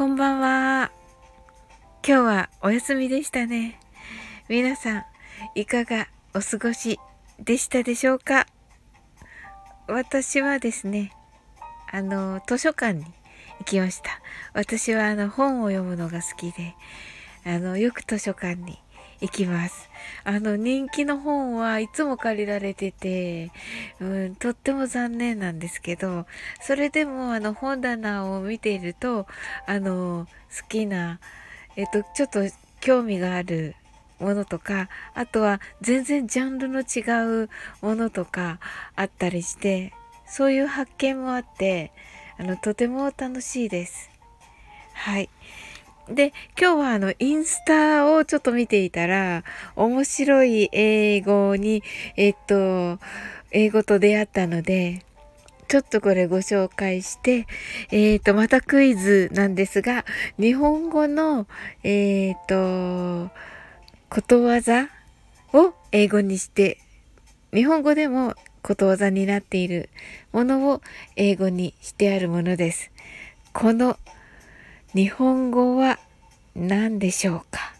こんばんは。今日はお休みでしたね。皆さん、いかがお過ごしでしたでしょうか？私はですね、あの、図書館に行きました。私はあの本を読むのが好きで、あの、よく図書館に行きます。あの、人気の本はいつも借りられてて、うん、とっても残念なんですけど、それでもあの本棚を見ていると、あの、好きな、えっと、ちょっと興味があるものとか、あとは全然ジャンルの違うものとかあったりして、そういう発見もあって、あの、とても楽しいです。はい。で、今日はあの、インスタをちょっと見ていたら、面白い英語に、えっと、英語と出会ったので、ちょっとこれご紹介して、えっ、と、またクイズなんですが、日本語の、えっ、と、ことわざを英語にして、日本語でもことわざになっているものを英語にしてあるものです。この日本語は何でしょうか？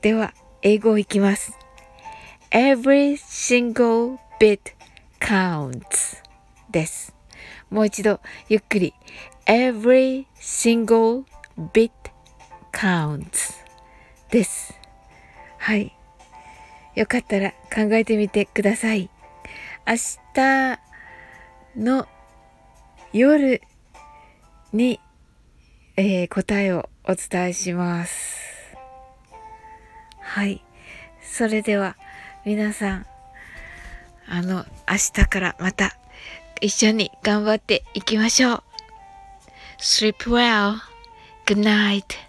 では、英語いきます。Every single bit counts です。もう一度、ゆっくり。Every single bit counts です。はい。よかったら考えてみてください。明日の夜にえー、答えをお伝えします。はい。それでは皆さん、あの、明日からまた一緒に頑張っていきましょう。Sleep well. Good night.